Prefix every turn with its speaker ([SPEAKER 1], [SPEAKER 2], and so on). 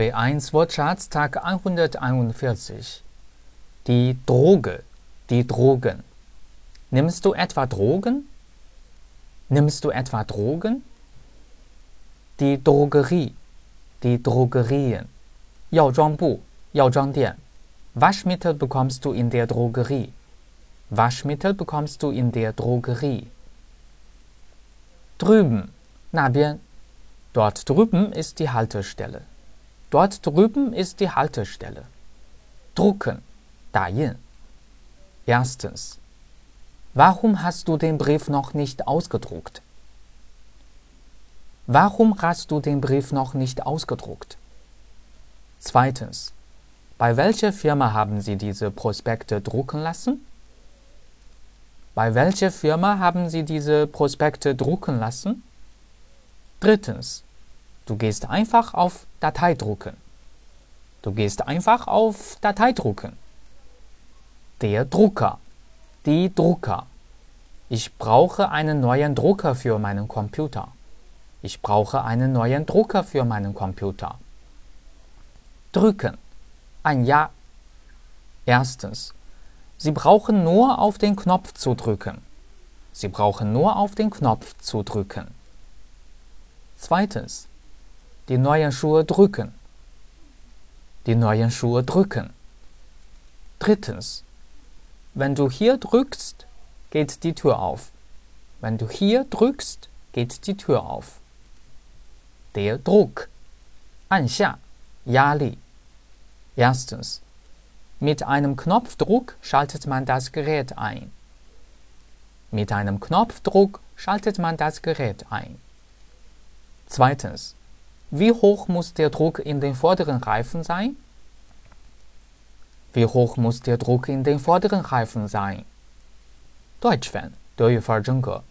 [SPEAKER 1] B1 Wortschatz Tag 141. Die Droge, die Drogen. Nimmst du etwa Drogen? Nimmst du etwa Drogen? Die Drogerie, die Drogerien. 药妆部，药妆店。Waschmittel bekommst du in der Drogerie. Waschmittel bekommst du in der Drogerie. Drüben, 那边。Dort drüben ist die Haltestelle. Dort drüben ist die Haltestelle. Drucken, 打印。Erstens. Warum hast du den Brief noch nicht ausgedruckt? Warum hast du den Brief noch nicht ausgedruckt? Zweitens. Bei welcher Firma haben Sie diese Prospekte drucken lassen? Bei welcher Firma haben Sie diese Prospekte drucken lassen? Drittens. Du gehst einfach auf Datei drucken. Du gehst einfach auf Datei drucken. Der Drucker. Die Drucker. Ich brauche einen neuen Drucker für meinen Computer. Ich brauche einen neuen Drucker für meinen Computer. Drücken. Ein Ja. Erstens. Sie brauchen nur auf den Knopf zu drücken. Sie brauchen nur auf den Knopf zu drücken. Zweitens. Die neuen Schuhe drücken. Die neuen Schuhe drücken. Drittens. Wenn du hier drückst, geht die Tür auf. Wenn du hier drückst, geht die Tür auf. Der Druck. 按下，压力。Erstens. Mit einem Knopfdruck schaltet man das Gerät ein. Mit einem Knopfdruck schaltet man das Gerät ein. Zweitens. Wie hoch muss der Druck in den vorderen Reifen sein? Wie hoch muss der Druck in den vorderen Reifen sein? Deutsch Fan, 德语范儿真格。